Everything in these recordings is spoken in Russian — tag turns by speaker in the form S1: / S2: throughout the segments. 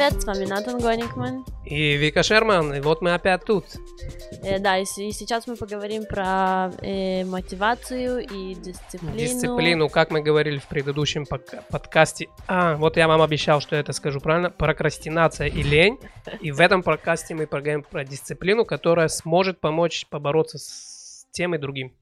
S1: привет, с вами Натан Гоникман.
S2: И Вика Шерман, и вот мы опять тут.
S1: Э, да, и, и сейчас мы поговорим про э, мотивацию и дисциплину.
S2: Дисциплину, как мы говорили в предыдущем подкасте. А, вот я вам обещал, что я это скажу правильно. Прокрастинация и лень. И в этом подкасте мы поговорим про дисциплину, которая сможет помочь побороться с тем и другим.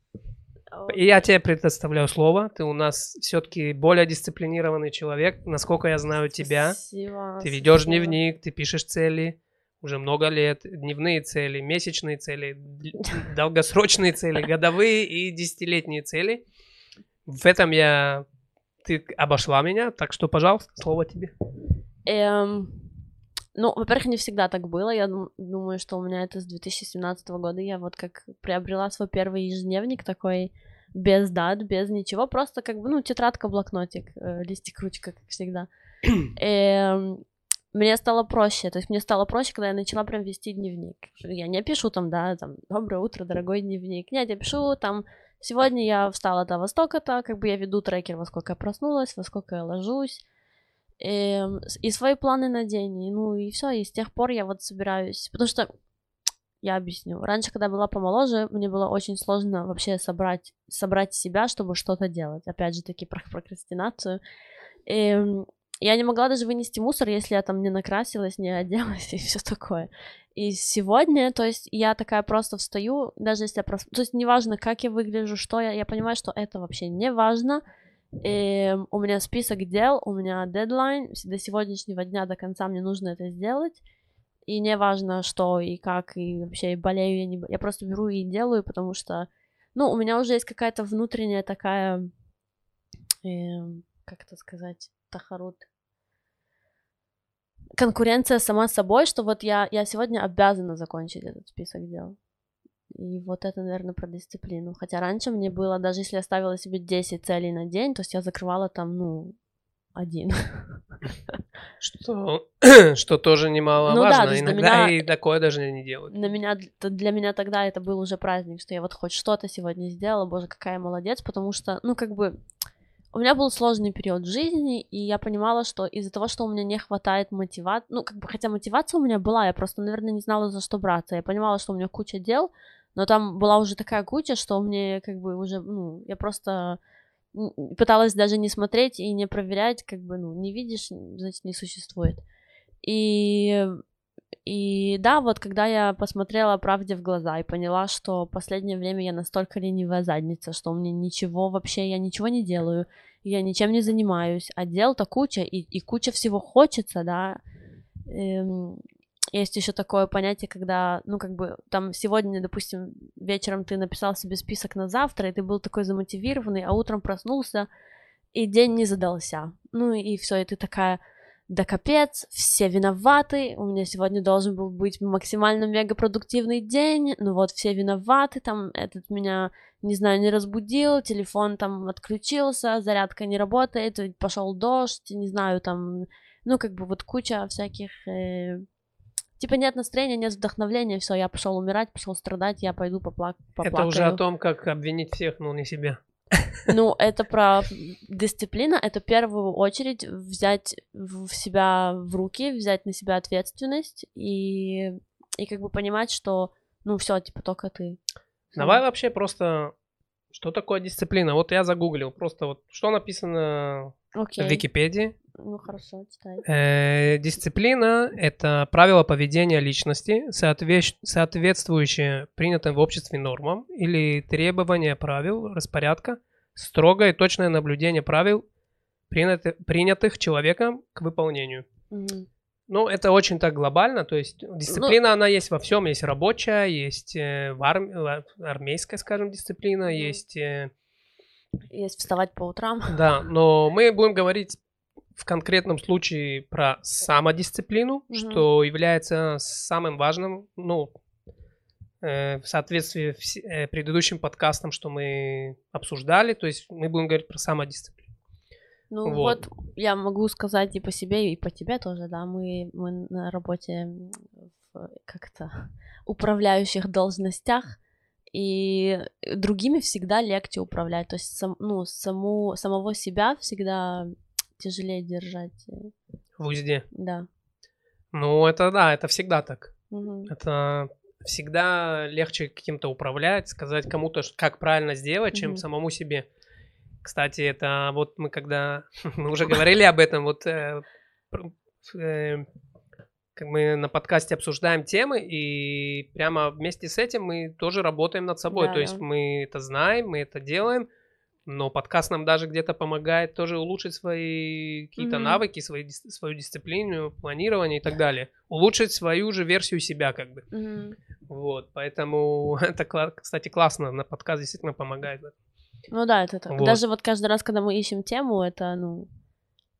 S2: Я тебе предоставляю слово. Ты у нас все-таки более дисциплинированный человек. Насколько я знаю тебя.
S1: Спасибо.
S2: Ты ведешь
S1: спасибо.
S2: дневник, ты пишешь цели уже много лет. Дневные цели, месячные цели, долгосрочные цели, годовые и десятилетние цели. В этом я... Ты обошла меня, так что, пожалуйста, слово тебе.
S1: Эм, ну, во-первых, не всегда так было. Я дум- думаю, что у меня это с 2017 года. Я вот как приобрела свой первый ежедневник такой без дат, без ничего, просто как бы, ну, тетрадка, блокнотик, э, листик, ручка, как всегда. Эм, мне стало проще, то есть мне стало проще, когда я начала прям вести дневник. Я не пишу там, да, там, доброе утро, дорогой дневник. Нет, я пишу там, сегодня я встала до востока-то, как бы я веду трекер, во сколько я проснулась, во сколько я ложусь, Эм, с- и свои планы на день, и, ну и все, и с тех пор я вот собираюсь, потому что я объясню. Раньше, когда была помоложе, мне было очень сложно вообще собрать, собрать себя, чтобы что-то делать. Опять же таки про прокрастинацию. Эм, я не могла даже вынести мусор, если я там не накрасилась, не оделась и все такое. И сегодня, то есть я такая просто встаю, даже если я просто... То есть неважно, как я выгляжу, что я... Я понимаю, что это вообще не важно. Эм, у меня список дел, у меня дедлайн. До сегодняшнего дня, до конца мне нужно это сделать. И не важно, что и как, и вообще и болею я не... Я просто беру и делаю, потому что... Ну, у меня уже есть какая-то внутренняя такая... эм, как это сказать? Тахарут конкуренция сама собой, что вот я, я сегодня обязана закончить этот список дел. И вот это, наверное, про дисциплину. Хотя раньше мне было, даже если я ставила себе 10 целей на день, то есть я закрывала там, ну, один.
S2: Что, что тоже немаловажно.
S1: Ну да,
S2: Иногда
S1: меня-
S2: и такое даже не делают.
S1: На меня, для меня тогда это был уже праздник, что я вот хоть что-то сегодня сделала, боже, какая я молодец, потому что, ну, как бы, у меня был сложный период в жизни, и я понимала, что из-за того, что у меня не хватает мотивации, ну, как бы, хотя мотивация у меня была, я просто, наверное, не знала, за что браться. Я понимала, что у меня куча дел, но там была уже такая куча, что мне, как бы, уже, ну, я просто пыталась даже не смотреть и не проверять, как бы, ну, не видишь, значит, не существует. И и да, вот когда я посмотрела правде в глаза и поняла, что в последнее время я настолько ленивая задница, что мне ничего вообще, я ничего не делаю, я ничем не занимаюсь, а дел-то куча, и, и куча всего хочется, да. Эм, есть еще такое понятие, когда, ну, как бы, там сегодня, допустим, вечером ты написал себе список на завтра, и ты был такой замотивированный, а утром проснулся, и день не задался. Ну, и все, и ты такая, да капец, все виноваты, у меня сегодня должен был быть максимально мегапродуктивный день, ну вот все виноваты, там этот меня, не знаю, не разбудил, телефон там отключился, зарядка не работает, пошел дождь, не знаю, там, ну как бы вот куча всяких, э, типа нет настроения, нет вдохновения, все, я пошел умирать, пошел страдать, я пойду попла- поплакаю.
S2: Это уже о том, как обвинить всех, но не себя.
S1: Ну, это про дисциплина, это в первую очередь взять в себя в руки, взять на себя ответственность и, и как бы понимать, что, ну, все, типа, только ты.
S2: Давай вообще просто... Что такое дисциплина? Вот я загуглил. Просто вот что написано
S1: Окей.
S2: в Википедии.
S1: Ну, хорошо, читай.
S2: Э, Дисциплина – это правило поведения личности, соотве- соответствующее принятым в обществе нормам или требования правил, распорядка, строгое и точное наблюдение правил, принято- принятых человеком к выполнению. Ну, это очень так глобально, то есть дисциплина, она есть во всем, есть рабочая, есть э, в арм- армейская, скажем, дисциплина,
S1: Мгм.
S2: есть э,
S1: Есть вставать по утрам.
S2: Да, но мы будем говорить в конкретном случае про самодисциплину,
S1: Мгм.
S2: что является самым важным, ну, э, в соответствии с э, предыдущим подкастом, что мы обсуждали, то есть мы будем говорить про самодисциплину.
S1: Ну,
S2: Вот.
S1: вот. я могу сказать и по себе, и по тебе тоже, да, мы, мы на работе в как-то управляющих должностях, и другими всегда легче управлять, то есть, сам, ну, саму, самого себя всегда тяжелее держать, э,
S2: В узде.
S1: да.
S2: Ну, это да, это всегда так.
S1: Мгм.
S2: Это всегда легче каким-то управлять, сказать кому-то, как правильно сделать, чем
S1: Мгм.
S2: самому себе. Кстати, это вот мы когда... Мы уже говорили об этом, вот э, э, как мы на подкасте обсуждаем темы, и прямо вместе с этим мы тоже работаем над собой.
S1: Да,
S2: То есть мы это знаем, мы это делаем, но подкаст нам даже где-то помогает тоже улучшить свои какие-то
S1: Мгм.
S2: навыки, свои, свою дисциплину, планирование и так далее. Улучшить свою же версию себя как бы.
S1: Мгм.
S2: Вот, поэтому это, кстати, классно, на подкаст действительно помогает.
S1: Ну да, это так.
S2: Вот.
S1: Даже вот каждый раз, когда мы ищем тему, это, ну,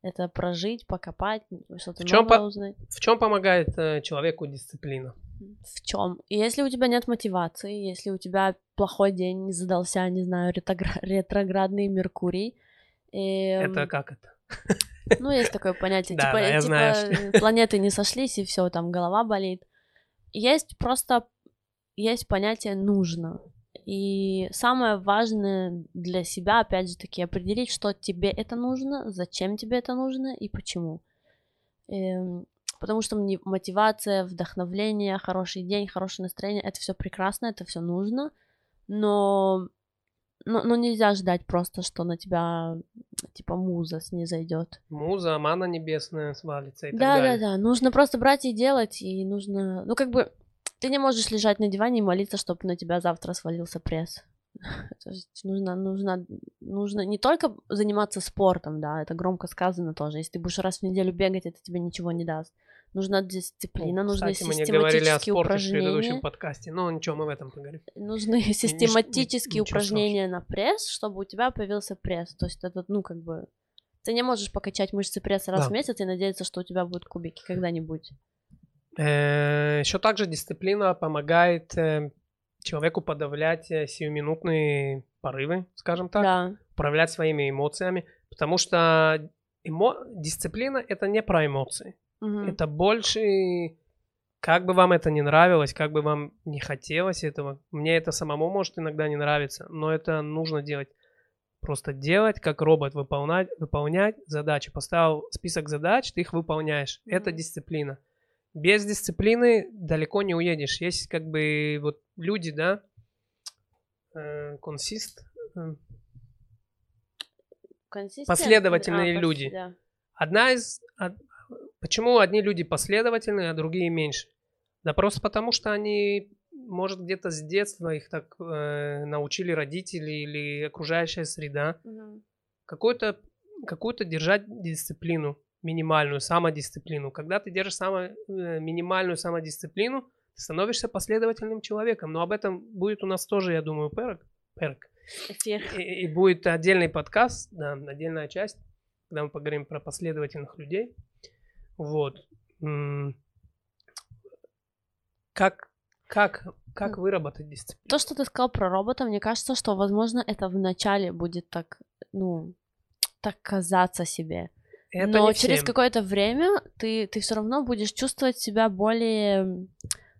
S1: это прожить, покопать, что-то
S2: В чём
S1: новое
S2: по-
S1: узнать.
S2: В чем помогает э, человеку дисциплина?
S1: В чем? Если у тебя нет мотивации, если у тебя плохой день не задался, не знаю, ретогра- ретроградный Меркурий, эм,
S2: Это как это?
S1: ну, есть такое понятие,
S2: Да,
S1: типа,
S2: да, я
S1: типа,
S2: знаю,
S1: э, планеты не сошлись, и все, там голова болит. Есть просто, есть понятие «нужно». И самое важное для себя, опять же таки, определить, что тебе это нужно, зачем тебе это нужно и почему. Потому что мне мотивация, вдохновление, хороший день, хорошее настроение, это все прекрасно, это все нужно, но, но, но нельзя ждать просто, что на тебя типа муза снизойдет.
S2: Муза, мана небесная свалится и так
S1: Да, да,
S2: далее.
S1: да. Нужно просто брать и делать, и нужно. Ну, как бы ты не можешь лежать на диване и молиться, чтобы на тебя завтра свалился пресс. То есть нужно, нужно, нужно не только заниматься спортом, да, это громко сказано тоже. Если ты будешь раз в неделю бегать, это тебе ничего не даст. Нужна дисциплина,
S2: Ну,
S1: нужны
S2: Кстати, мы не говорили о
S1: систематические
S2: спорте в предыдущем
S1: упражнения.
S2: подкасте. Ну, ничего, мы в этом поговорим.
S1: Нужны систематические
S2: ничего
S1: упражнения на пресс, чтобы у тебя появился пресс. То есть это, ну, как бы... Ты не можешь покачать мышцы пресса раз
S2: Да.
S1: в месяц и надеяться, что у тебя будут кубики когда-нибудь.
S2: Еще также дисциплина помогает э, человеку подавлять э, сиюминутные порывы, скажем так,
S1: Да.
S2: управлять своими эмоциями, потому что эмо- дисциплина это не про эмоции,
S1: Мгм.
S2: это больше, как бы вам это не нравилось, как бы вам не хотелось этого, мне это самому может иногда не нравиться, но это нужно делать. Просто делать, как робот, выполнять, выполнять задачи. Поставил список задач, ты их выполняешь. Это дисциплина. Без дисциплины далеко не уедешь. Есть как бы вот люди, да, э, консист, э, Последовательные
S1: а,
S2: люди.
S1: да.
S2: Одна из... од- Почему одни люди последовательные, а другие меньше? Да просто потому, что они, может, где-то с детства их так э, научили родители или окружающая среда.
S1: Мгм.
S2: Какую-то какую-то держать дисциплину, минимальную самодисциплину. Когда ты держишь само, э, минимальную самодисциплину, становишься последовательным человеком. Но об этом будет у нас тоже, я думаю, перк. перк.
S1: Эфир.
S2: И, и будет отдельный подкаст, да, отдельная часть, когда мы поговорим про последовательных людей. Вот. Как, как, как выработать дисциплину?
S1: То, что ты сказал про робота, мне кажется, что, возможно, это вначале будет так, ну, так казаться себе.
S2: Это
S1: Но через какое-то время ты, ты все равно будешь чувствовать себя более...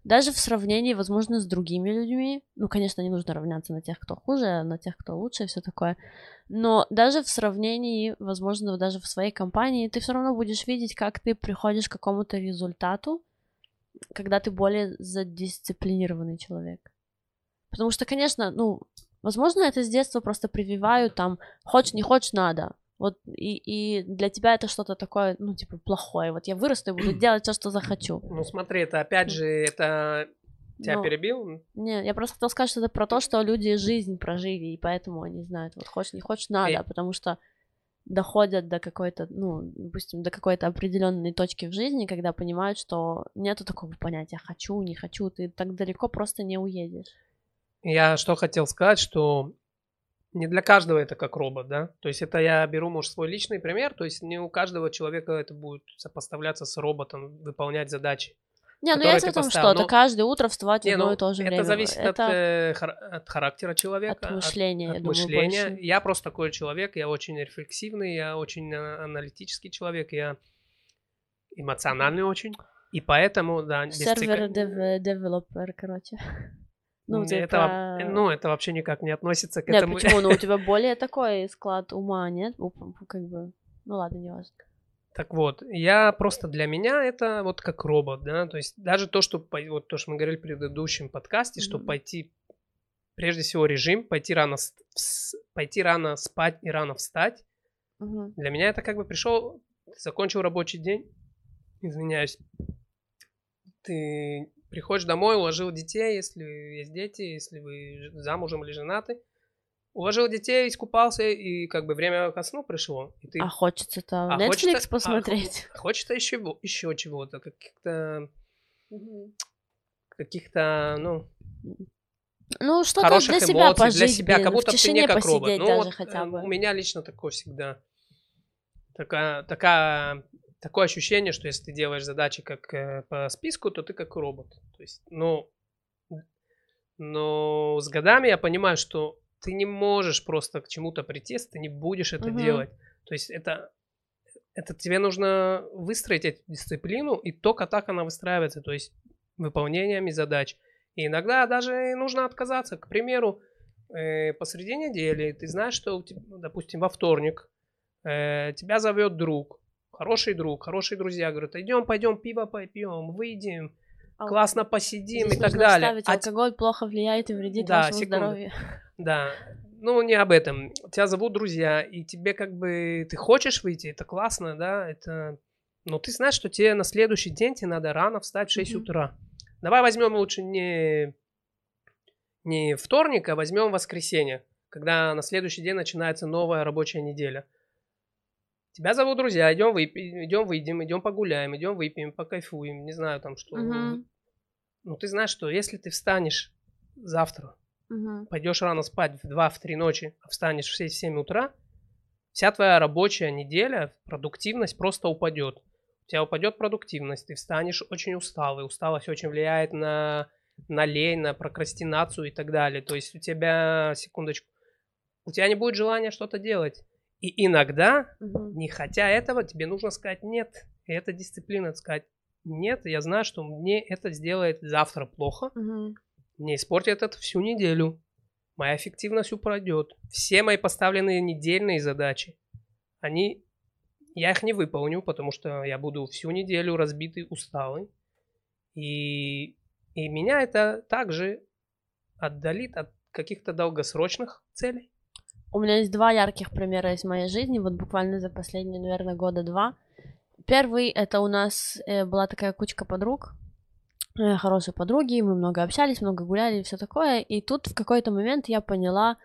S1: Даже в сравнении, возможно, с другими людьми. Ну, конечно, не нужно равняться на тех, кто хуже, а на тех, кто лучше и все такое. Но даже в сравнении, возможно, даже в своей компании, ты все равно будешь видеть, как ты приходишь к какому-то результату, когда ты более задисциплинированный человек. Потому что, конечно, ну, возможно, это с детства просто прививают там, хочешь, не хочешь, надо. Вот и, и для тебя это что-то такое, ну, типа, плохое. Вот я вырасту и буду делать все, что захочу.
S2: Ну смотри, это опять же, это... Тебя
S1: Ну,
S2: перебил?
S1: Не, я просто хотела сказать, что это про то, что люди жизнь прожили, и поэтому они знают, вот хочешь, не хочешь, надо,
S2: И-
S1: потому что доходят до какой-то, ну, допустим, до какой-то определенной точки в жизни, когда понимают, что нету такого понятия хочу, не хочу, ты так далеко просто не уедешь.
S2: Я что хотел сказать, что не для каждого это как робот, да? То есть это я беру, может, свой личный пример, то есть не у каждого человека это будет сопоставляться с роботом, выполнять задачи.
S1: Не, ну в этом
S2: поставил,
S1: что-то,
S2: но-
S1: каждое утро вставать в
S2: Не,
S1: одно
S2: ну,
S1: и то же
S2: это
S1: время.
S2: зависит
S1: это
S2: От, э, хар- от характера человека,
S1: от мышления,
S2: от
S1: я думаю,
S2: мышления.
S1: больше.
S2: Я просто такой человек, я очень рефлексивный, я очень а- аналитический человек, я эмоциональный очень. И поэтому, да, дисци-
S1: Сервер дев- девелопер, короче. Ну, ты
S2: это, ну, это вообще никак не относится к
S1: Нет,
S2: этому.
S1: почему? Ну, у тебя более такой склад ума, нет? Как бы... Ну, ладно, не важно.
S2: Так вот, я просто для меня это вот как робот, да, то есть даже то, что, вот то, что мы говорили в предыдущем подкасте, mm-hmm. что пойти, прежде всего режим, пойти рано, пойти рано спать и рано встать, mm-hmm. для меня это как бы пришел, закончил рабочий день, извиняюсь, ты приходишь домой, уложил детей, если есть дети, если вы замужем или женаты, уложил детей, искупался, и как бы время ко сну пришло. И ты...
S1: А хочется-то а Netflix хочется, а посмотреть.
S2: А, хочется еще, еще чего-то, каких-то... Каких-то, ну...
S1: Ну, что-то для себя эмоций, пожить,
S2: для себя, как будто
S1: в ты не
S2: как робот.
S1: Ну, даже вот, хотя
S2: э,
S1: бы.
S2: У меня лично такое всегда. Такая, такая, такое ощущение, что если ты делаешь задачи как э, по списку, то ты как робот. То есть, ну, но с годами я понимаю, что ты не можешь просто к чему-то прийти, если ты не будешь это угу. делать. То есть это, это тебе нужно выстроить эту дисциплину, и только так она выстраивается, то есть выполнениями задач. И иногда даже нужно отказаться. К примеру, э, посреди недели ты знаешь, что, допустим, во вторник э, тебя зовет друг, хороший друг, хорошие друзья, говорят, идем, пойдем пиво попьем, выйдем, классно посидим и так далее.
S1: А алкоголь плохо влияет и вредит да, вашему секунду. здоровью.
S2: Да, ну не об этом. Тебя зовут друзья, и тебе как бы ты хочешь выйти, это классно, да, это. Но ты знаешь, что тебе на следующий день тебе надо рано встать в 6 mm-hmm. утра. Давай возьмем лучше не не вторник, а возьмем воскресенье, когда на следующий день начинается новая рабочая неделя. Тебя зовут друзья, идем выпьем, идем выйдем, идем погуляем, идем выпьем, покайфуем, не знаю там что. Угу. Ну ты знаешь, что если ты встанешь завтра, угу. пойдешь рано спать в 2-3 ночи, а встанешь в 6-7 утра, вся твоя рабочая неделя, продуктивность просто упадет. У тебя упадет продуктивность, ты встанешь очень усталый, усталость очень влияет на, на лень, на прокрастинацию и так далее. То есть у тебя, секундочку, у тебя не будет желания что-то делать. И иногда, угу. не хотя этого, тебе нужно сказать нет. И это дисциплина сказать нет, я знаю, что мне это сделает завтра плохо. Угу. Мне испортит это всю неделю. Моя эффективность упадет. Все мои поставленные недельные задачи, они, я их не выполню, потому что я буду всю неделю разбитый, усталый. И, и меня это также отдалит от каких-то долгосрочных целей.
S1: У меня есть два ярких примера из моей жизни, вот буквально за последние, наверное, года два. Первый это у нас э, была такая кучка подруг, э, хорошие подруги, мы много общались, много гуляли и все такое. И тут в какой-то момент я поняла,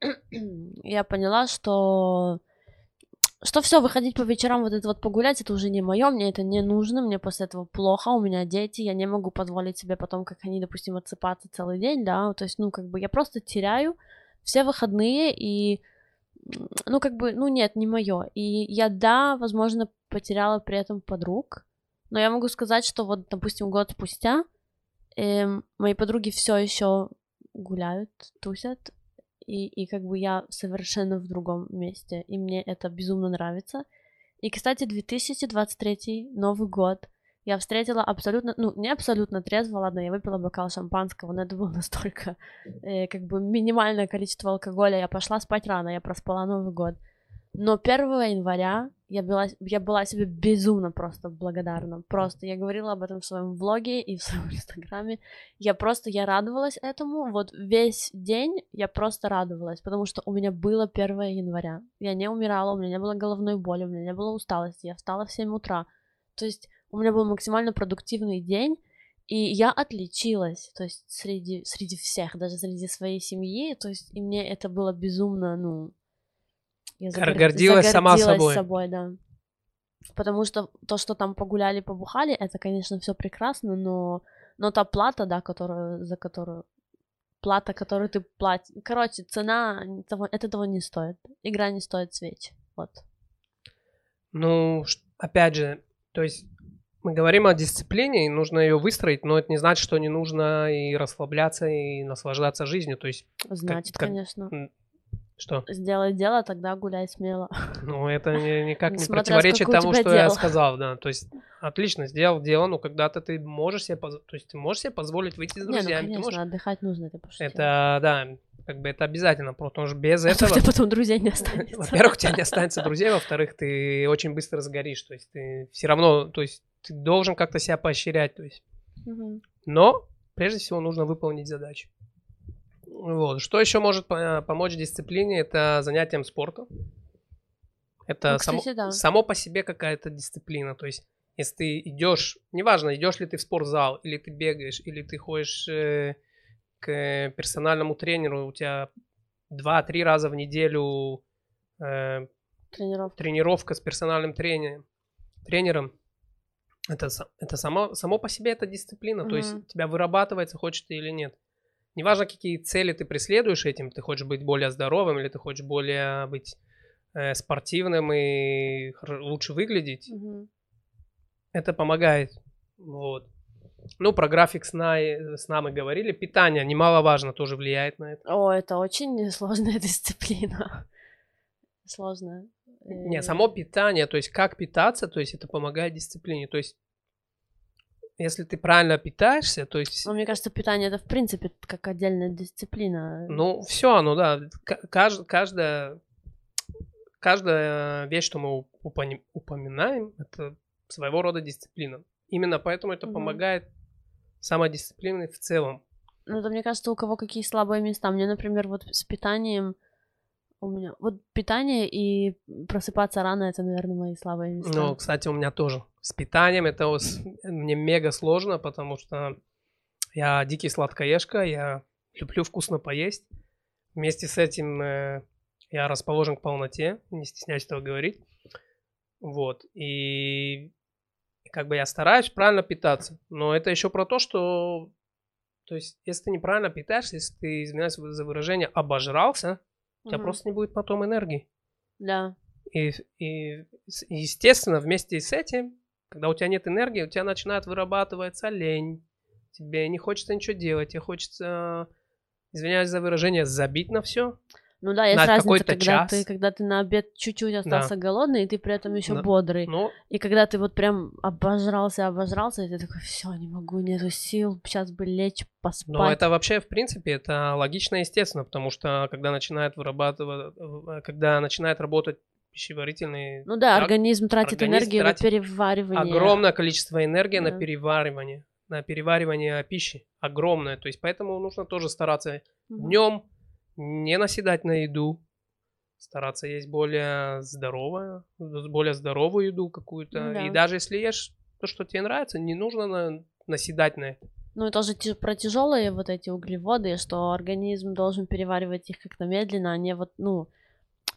S1: я поняла, что что все, выходить по вечерам вот это вот погулять, это уже не мое, мне это не нужно, мне после этого плохо, у меня дети, я не могу позволить себе потом, как они, допустим, отсыпаться целый день, да, то есть, ну, как бы я просто теряю все выходные, и, ну, как бы, ну, нет, не мое. И я, да, возможно, потеряла при этом подруг, но я могу сказать, что вот, допустим, год спустя эм, мои подруги все еще гуляют, тусят, и, и как бы я совершенно в другом месте, и мне это безумно нравится. И, кстати, 2023 Новый год — я встретила абсолютно, ну, не абсолютно трезво, ладно, я выпила бокал шампанского, но это было настолько, э, как бы, минимальное количество алкоголя. Я пошла спать рано, я проспала Новый год. Но 1 января я была, я была себе безумно просто благодарна. Просто я говорила об этом в своем влоге и в своем инстаграме. Я просто, я радовалась этому. Вот весь день я просто радовалась, потому что у меня было 1 января. Я не умирала, у меня не было головной боли, у меня не было усталости. Я встала в 7 утра. То есть у меня был максимально продуктивный день, и я отличилась, то есть среди, среди всех, даже среди своей семьи, то есть и мне это было безумно, ну...
S2: Я загор... гордилась, сама собой.
S1: собой, да. Потому что то, что там погуляли, побухали, это, конечно, все прекрасно, но, но та плата, да, которую, за которую плата, которую ты платишь. Короче, цена того, это того не стоит. Игра не стоит свеч. Вот.
S2: Ну, опять же, то есть мы говорим о дисциплине, и нужно ее выстроить, но это не значит, что не нужно и расслабляться, и наслаждаться жизнью. То есть,
S1: значит, как, конечно.
S2: Что?
S1: Сделай дело, тогда гуляй смело.
S2: Ну, это никак не противоречит тому, что дело. я сказал, да. То есть, отлично, сделал дело, но когда-то ты можешь себе, поз... то есть, ты можешь себе позволить выйти с друзьями.
S1: Не, ну, конечно,
S2: можешь...
S1: отдыхать нужно, это
S2: Это, да. как бы это обязательно, потому что без
S1: А то у
S2: этого...
S1: тебя потом друзей не останется.
S2: Во-первых, у тебя не останется друзей, во-вторых, ты очень быстро сгоришь, то есть ты все равно, то есть ты должен как-то себя поощрять, то есть.
S1: Мгм.
S2: Но прежде всего нужно выполнить задачу. Вот. Что еще может по- помочь дисциплине? Это занятием спортом. Это
S1: Ну,
S2: само,
S1: кстати, да.
S2: само по себе какая-то дисциплина. То есть, если ты идешь, неважно, идешь ли ты в спортзал, или ты бегаешь, или ты ходишь э, к персональному тренеру, у тебя 2-3 раза в неделю э,
S1: Тренировка.
S2: тренировка с персональным тренером, тренером это, это само, само по себе это дисциплина, то
S1: Мгм.
S2: есть тебя вырабатывается, хочешь ты или нет. Неважно, какие цели ты преследуешь этим, ты хочешь быть более здоровым или ты хочешь более быть э, спортивным и лучше выглядеть,
S1: Мгм.
S2: это помогает. Вот. Ну, про график сна, сна мы говорили. Питание немаловажно тоже влияет на это.
S1: О, это очень сложная дисциплина. Сложная.
S2: Не,
S1: Э,
S2: само питание, то есть как питаться, то есть это помогает дисциплине. То есть если ты правильно питаешься, то есть,
S1: Ну, мне кажется, питание это в принципе как отдельная дисциплина.
S2: ну, все оно, да. Кажд- каждая, каждая вещь, что мы упоминаем, это своего рода дисциплина. Именно поэтому это
S1: Мгм.
S2: помогает самодисциплине в целом.
S1: Ну, это, мне кажется, у кого какие слабые места. Мне, например, вот с питанием у меня... Вот питание и просыпаться рано — это, наверное, мои слабые места.
S2: Ну, кстати, у меня тоже. С питанием это мне мега сложно, потому что я дикий сладкоежка, я люблю вкусно поесть. Вместе с этим э, я расположен к полноте, не стесняюсь этого говорить. Вот. И как бы я стараюсь правильно питаться. Но это еще про то, что... То есть, если ты неправильно питаешься, если ты, извиняюсь за выражение, обожрался, у тебя просто не будет потом энергии.
S1: Да.
S2: И, и, естественно, вместе с этим, когда у тебя нет энергии, у тебя начинает вырабатываться лень. Тебе не хочется ничего делать, тебе хочется, извиняюсь за выражение, забить на все.
S1: Ну да, есть
S2: На
S1: разница, когда
S2: час.
S1: ты, когда ты на обед чуть-чуть остался голодный, и ты при этом еще
S2: Да.
S1: бодрый.
S2: Но
S1: И когда ты вот прям обожрался, обожрался, и ты такой, все, не могу, нету сил, сейчас бы лечь, поспать.
S2: Но это вообще, в принципе, это логично и естественно, потому что когда начинает вырабатывать, э, когда начинает работать пищеварительный...
S1: Ну да,
S2: тракт,
S1: организм тратит
S2: организм
S1: энергию
S2: тратит
S1: на переваривание.
S2: огромное количество энергии на
S1: Да.
S2: переваривание, на переваривание пищи. Огромное. То есть поэтому нужно тоже стараться
S1: Мгм.
S2: днем не наседать на еду, стараться есть более здоровое, более здоровую еду какую-то.
S1: Да.
S2: И даже если ешь то, что тебе нравится, не нужно на- наседать на это.
S1: Ну и тоже ти- про тяжелые вот эти углеводы, что организм должен переваривать их как-то медленно, а не вот, ну,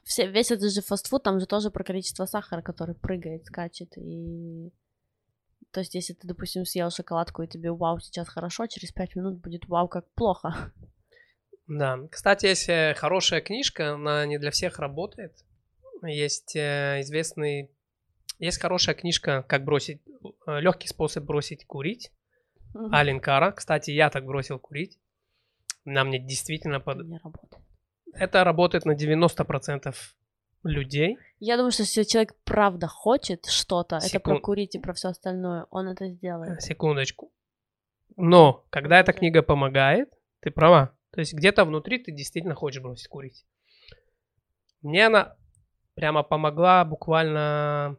S1: все, весь этот же фастфуд, там же тоже про количество сахара, который прыгает, скачет, и... То есть, если ты, допустим, съел шоколадку, и тебе вау, сейчас хорошо, через пять минут будет вау, как плохо.
S2: Да. Кстати, есть э, хорошая книжка, она не для всех работает. Есть э, известный... Есть хорошая книжка, как бросить... Легкий способ бросить курить.
S1: Мгм.
S2: Ален Кара. Кстати, я так бросил курить. На мне действительно... под-
S1: Не работает.
S2: Это работает на 90% людей.
S1: Я думаю, что если человек правда хочет что-то, это про
S2: Секунд-
S1: курить и про все остальное, он это сделает.
S2: Секундочку. Но, когда эта книга помогает, ты права. То есть где-то внутри ты действительно хочешь бросить курить. Мне она прямо помогла буквально...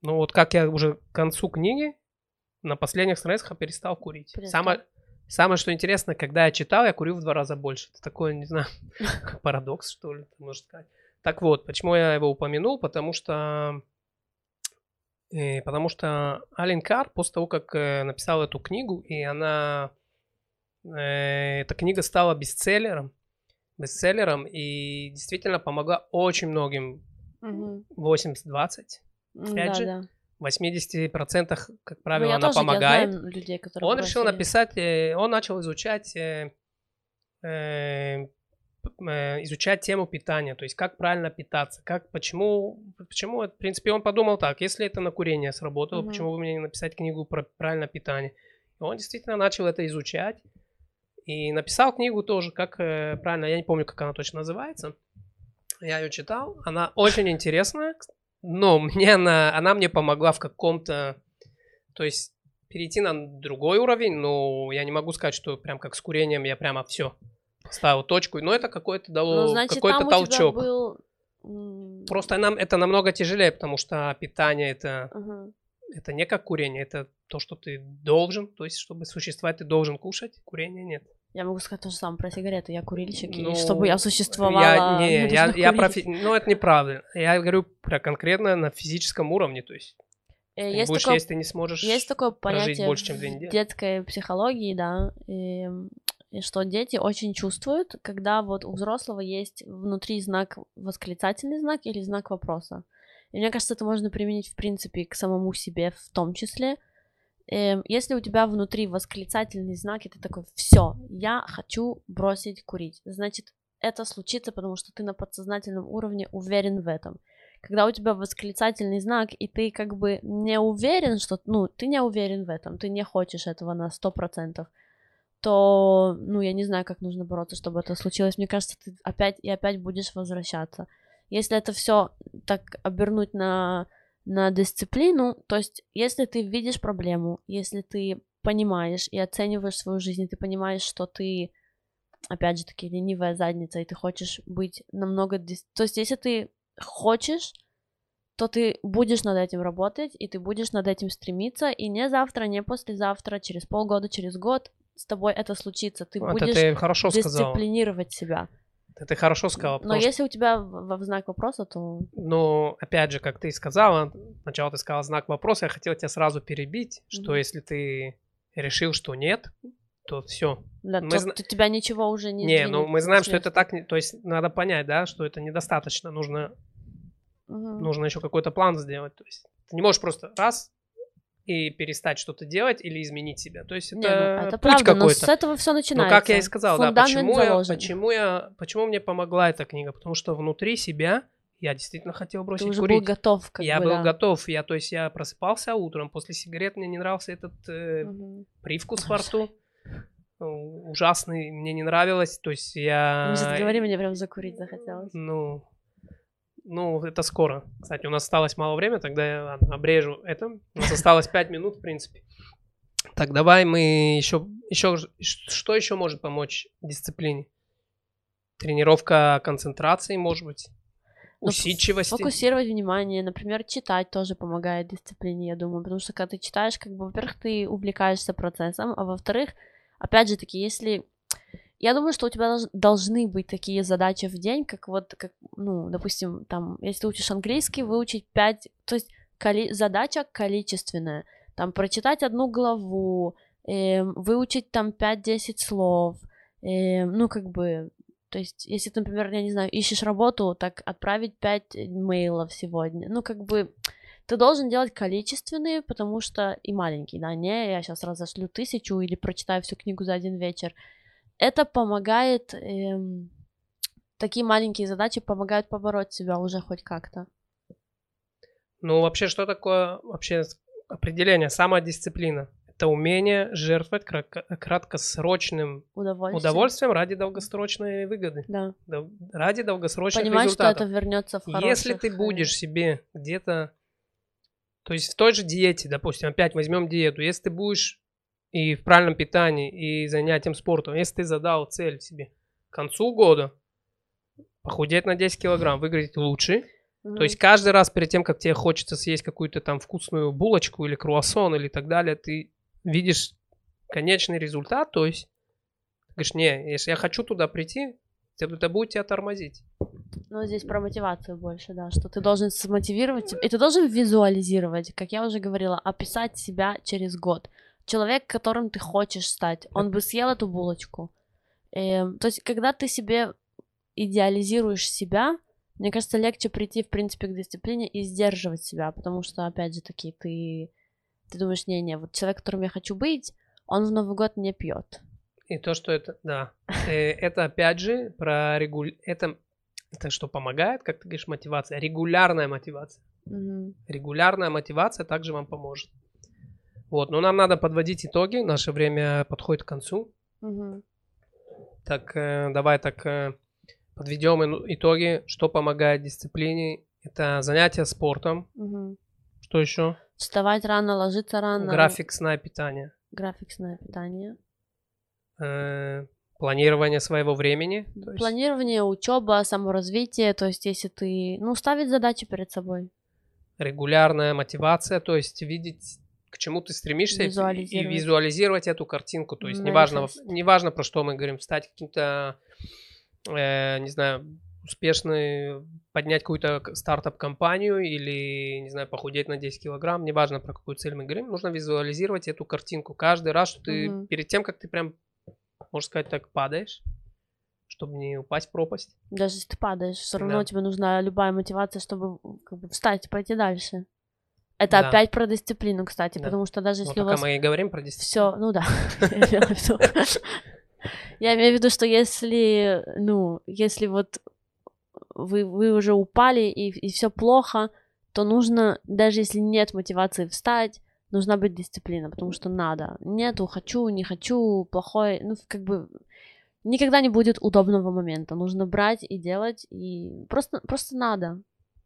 S2: Ну вот как я уже к концу книги на последних страницах перестал курить.
S1: Перестал.
S2: Самое, самое, что интересно, когда я читал, я курил в два раза больше. Это такой, не знаю, как парадокс, что ли, можно сказать. Так вот, почему я его упомянул? Потому что э, потому что Ален Кар после того, как э, написал эту книгу, и она эта книга стала бестселлером, бестселлером и действительно помогла очень многим
S1: Мгм.
S2: 80-20.
S1: М,
S2: Опять
S1: да,
S2: же,
S1: да.
S2: В 80%, как
S1: Ну,
S2: правило,
S1: я
S2: она помогает.
S1: знаю людей, которые
S2: Он решил написать, э, он начал изучать, э, э, э, изучать тему питания, то есть как правильно питаться, как, почему, почему, в принципе, он подумал так, если это на курение сработало,
S1: Мгм.
S2: почему бы мне не написать книгу про правильное питание. И он действительно начал это изучать и написал книгу тоже, как э, правильно, я не помню, как она точно называется, я ее читал, она очень интересная, но мне она, она мне помогла в каком-то, то есть перейти на другой уровень, но я не могу сказать, что прям как с курением я прямо все ставил точку, но это какой-то
S1: Ну,
S2: дало
S1: значит,
S2: какой-то толчок.
S1: был...
S2: Просто нам это намного тяжелее, потому что питание это,
S1: ага.
S2: Это не как курение, это то, что ты должен, то есть, чтобы существовать, ты должен кушать, курение нет.
S1: Я могу сказать то же самое про сигареты. Я курильщик,
S2: Ну,
S1: и чтобы я существовала...
S2: Я, не, я,
S1: нужно
S2: я про, ну это неправда. Я говорю про конкретно на физическом уровне, то есть
S1: Э, Есть
S2: будешь
S1: такое
S2: есть, ты не сможешь
S1: Есть такое понятие
S2: больше, чем
S1: в
S2: две недели.
S1: детской психологии, да, и, и что дети очень чувствуют, когда вот у взрослого есть внутри знак восклицательный знак или знак вопроса. И мне кажется, это можно применить, в принципе, к самому себе в том числе. Эм, Если у тебя внутри восклицательный знак, и ты такой, все, я хочу бросить курить, значит, это случится, потому что ты на подсознательном уровне уверен в этом когда у тебя восклицательный знак, и ты как бы не уверен, что, ну, ты не уверен в этом, ты не хочешь этого на сто процентов, то, ну, я не знаю, как нужно бороться, чтобы это случилось. Мне кажется, ты опять и опять будешь возвращаться. Если это все так обернуть на, на дисциплину, то есть, если ты видишь проблему, если ты понимаешь и оцениваешь свою жизнь, и ты понимаешь, что ты, опять же таки, ленивая задница, и ты хочешь быть намного... дис- То есть, если ты хочешь, то ты будешь над этим работать, и ты будешь над этим стремиться, и не завтра, не послезавтра, через полгода, через год с тобой это случится. Ты
S2: Вот
S1: будешь
S2: это хорошо
S1: дисциплинировать себя.
S2: Это ты хорошо сказал.
S1: Но
S2: потому что,
S1: если у тебя в, в знак вопроса, то...
S2: ну, опять же, как ты и сказала, сначала ты сказала знак вопроса, я хотел тебя сразу перебить, что
S1: Мгм.
S2: если ты решил, что нет, то все.
S1: Да,
S2: Мы
S1: то,
S2: зна-
S1: то тебя ничего уже не
S2: Не, ну мы знаем, что это так, то есть надо понять, да, что это недостаточно, нужно
S1: Мгм.
S2: нужно еще какой-то план сделать. То есть ты не можешь просто раз и перестать что-то делать или изменить себя. То есть это,
S1: Не, ну, это
S2: путь
S1: правда, но с
S2: какой-то.
S1: этого все
S2: Ну,
S1: начинается.
S2: как я и сказал, да, почему я, почему я, почему мне помогла эта книга? Потому что внутри себя я действительно хотел
S1: Ты
S2: бросить
S1: уже
S2: курить.
S1: был готов, как
S2: я
S1: бы,
S2: был
S1: да.
S2: готов, я, то есть я просыпался утром, после сигарет мне не нравился этот э,
S1: Мгм.
S2: привкус во рту, Э, ужасный, мне не нравилось, то есть я...
S1: Мы сейчас говорим, мне прям закурить захотелось.
S2: Ну, ну, это скоро. Кстати, у нас осталось мало времени, тогда я ладно, обрежу это. У нас осталось 5 минут, в принципе. Так, давай мы еще, еще, что еще может помочь дисциплине? Тренировка концентрации, может быть, усидчивости.
S1: Фокусировать внимание, например, читать тоже помогает дисциплине, я думаю, потому что когда ты читаешь, как бы, во-первых, ты увлекаешься процессом, а во-вторых, опять же таки, если... Я думаю, что у тебя долж- должны быть такие задачи в день, как вот, как, ну, допустим, там, если ты учишь английский, выучить 5, то есть коли- задача количественная, там, прочитать одну главу, эм, выучить там 5-10 слов, эм, ну, как бы, то есть, если например, я не знаю, ищешь работу, так отправить 5 мейлов сегодня. Ну, как бы ты должен делать количественные, потому что и маленькие, да, не я сейчас разошлю тысячу или прочитаю всю книгу за один вечер. Это помогает, эм, такие маленькие задачи помогают побороть себя уже хоть как-то.
S2: Ну, вообще, что такое вообще определение? Самодисциплина. Это умение жертвовать кратко- краткосрочным
S1: Удовольствие.
S2: удовольствием ради долгосрочной выгоды.
S1: Да.
S2: Дол- Ради долгосрочных
S1: Понимать, что
S2: результатов.
S1: это вернется в хороших...
S2: Если ты
S1: э,
S2: будешь себе где-то, то есть в той же диете, допустим, опять возьмем диету, если ты будешь и в правильном питании, и занятием спортом, если ты задал цель себе к концу года похудеть на 10 килограмм, выглядеть лучше,
S1: мгм.
S2: то есть каждый раз перед тем, как тебе хочется съесть какую-то там вкусную булочку или круассан или так далее, ты видишь конечный результат, то есть ты говоришь, не, если я хочу туда прийти, это будет тебя тормозить.
S1: Ну, здесь про мотивацию больше, да, что ты должен смотивировать и ты должен визуализировать, как я уже говорила, описать себя через год. Человек, которым ты хочешь стать, он бы съел эту булочку. Эм, то есть, когда ты себе идеализируешь себя, мне кажется, легче прийти, в принципе, к дисциплине и сдерживать себя, потому что, опять же таки, ты, ты думаешь, не-не, вот человек, которым я хочу быть, он в Новый год не пьет.
S2: И то, что это, да, э, это опять же про регуль... Это, это что помогает, как ты говоришь, мотивация? Регулярная мотивация.
S1: Мгм.
S2: Регулярная мотивация также вам поможет. Вот, но нам надо подводить итоги. Наше время подходит к концу.
S1: Мгм.
S2: Так, э, давай так э, подведем итоги. Что помогает дисциплине? Это занятия спортом.
S1: Мгм.
S2: Что еще?
S1: Вставать рано, ложиться рано.
S2: График сна и питания.
S1: Графиксное питание.
S2: Э, Планирование своего времени. то есть
S1: Планирование, учеба, саморазвитие, то есть если ты, ну, ставить задачи перед собой.
S2: регулярная мотивация, то есть видеть, к чему ты стремишься и- и
S1: Визуализировать.
S2: визуализировать эту картинку. То есть неважно, неважно, про что мы говорим, стать каким-то, э, не знаю, успешный, поднять какую-то стартап-компанию или, не знаю, похудеть на 10 килограмм, неважно, про какую цель мы говорим, нужно визуализировать эту картинку каждый раз, что ты
S1: Мгм.
S2: перед тем, как ты прям, можно сказать так, падаешь, чтобы не упасть в пропасть.
S1: Даже если ты падаешь, все равно
S2: Да.
S1: тебе нужна любая мотивация, чтобы как бы, встать и пойти дальше. Это
S2: Да.
S1: опять про дисциплину, кстати,
S2: Да.
S1: потому что даже
S2: Вот
S1: если у
S2: пока
S1: вас
S2: мы и говорим про дисциплину.
S1: все, ну да. Я имею в виду, что если, ну, если вот вы, вы уже упали и, и все плохо, то нужно, даже если нет мотивации встать, нужна быть дисциплина, потому что надо. Нету, хочу, не хочу, плохой, ну, как бы никогда не будет удобного момента. Нужно брать и делать, и просто, просто надо.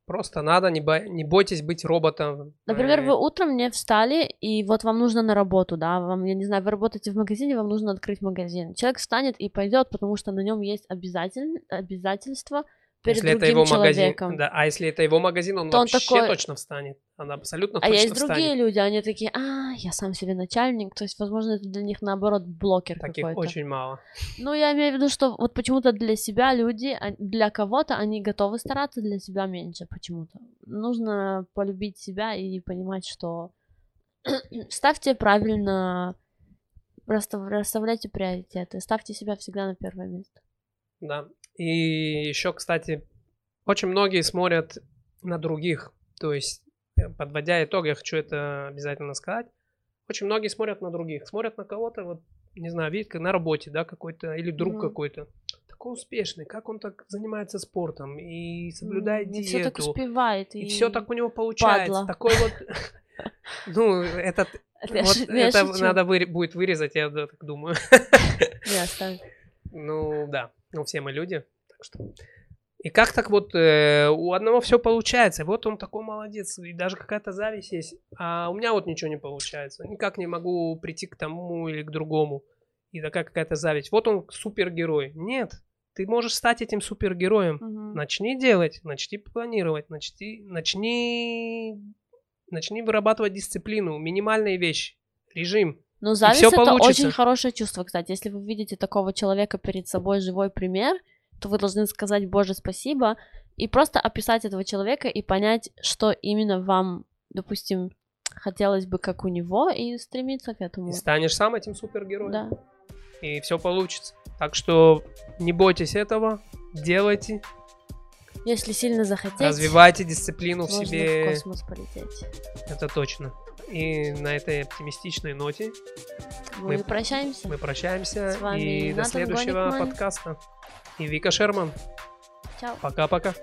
S2: Просто надо, не, бо- не бойтесь быть роботом.
S1: Например, вы утром не встали, и вот вам нужно на работу, да, вам, я не знаю, вы работаете в магазине, вам нужно открыть магазин. Человек встанет и пойдет, потому что на нем есть обязатель, обязательства перед
S2: если это
S1: другим
S2: его магазин,
S1: человеком.
S2: да, а если это его магазин, он
S1: То он
S2: вообще
S1: такой-
S2: точно встанет. Он абсолютно
S1: А
S2: точно
S1: есть
S2: встанет.
S1: другие люди, они такие, а, я сам себе начальник, то есть, возможно, это для них наоборот блокер
S2: Таких
S1: какой-то.
S2: очень мало.
S1: Ну, я имею в виду, что вот почему-то для себя люди, а, для кого-то они готовы стараться, для себя меньше почему-то. Нужно полюбить себя и понимать, что ставьте правильно, расстав- расставляйте приоритеты, ставьте себя всегда на первое место.
S2: Да. И еще, кстати, очень многие смотрят на других. То есть, э, подводя итог, я хочу это обязательно сказать. Очень многие смотрят на других. Смотрят на кого-то, вот, не знаю, видят как на работе, да, какой-то, или друг
S1: Мгм.
S2: какой-то. Такой успешный, как он так занимается спортом и соблюдает
S1: М,
S2: диету.
S1: И все так успевает.
S2: И все так у него получается.
S1: падла.
S2: Такой вот... Ну, этот,
S1: Это я
S2: вот
S1: я
S2: надо будет вырезать, я так думаю.
S1: Не, оставь.
S2: Ну, да. Ну, все мы люди. Так что... И как так вот э, у одного все получается, вот он такой молодец, и даже какая-то зависть есть, а у меня вот ничего не получается, никак не могу прийти к тому или к другому, и такая какая-то зависть. Вот он супергерой. Нет, ты можешь стать этим супергероем.
S1: Мгм.
S2: Начни делать, начни планировать, начни, начни, начни вырабатывать дисциплину, минимальные вещи, режим.
S1: Но зависть
S2: всё
S1: это
S2: получится.
S1: очень хорошее чувство, кстати. Если вы видите такого человека перед собой, живой пример, то вы должны сказать Боже спасибо и просто описать этого человека и понять, что именно вам, допустим, хотелось бы, как у него, и стремиться к этому.
S2: И станешь сам этим супергероем.
S1: Да.
S2: и все получится. Так что не бойтесь этого, делайте,
S1: Если сильно захотеть,
S2: развивайте дисциплину в
S1: можно в
S2: себе,
S1: космос полететь.
S2: это точно. И на этой оптимистичной ноте
S1: Мы,
S2: Мы-
S1: прощаемся.
S2: мы прощаемся
S1: С вами
S2: и до
S1: Натан
S2: следующего
S1: Гоникман.
S2: подкаста. И Вика Шерман.
S1: Чао.
S2: Пока-пока.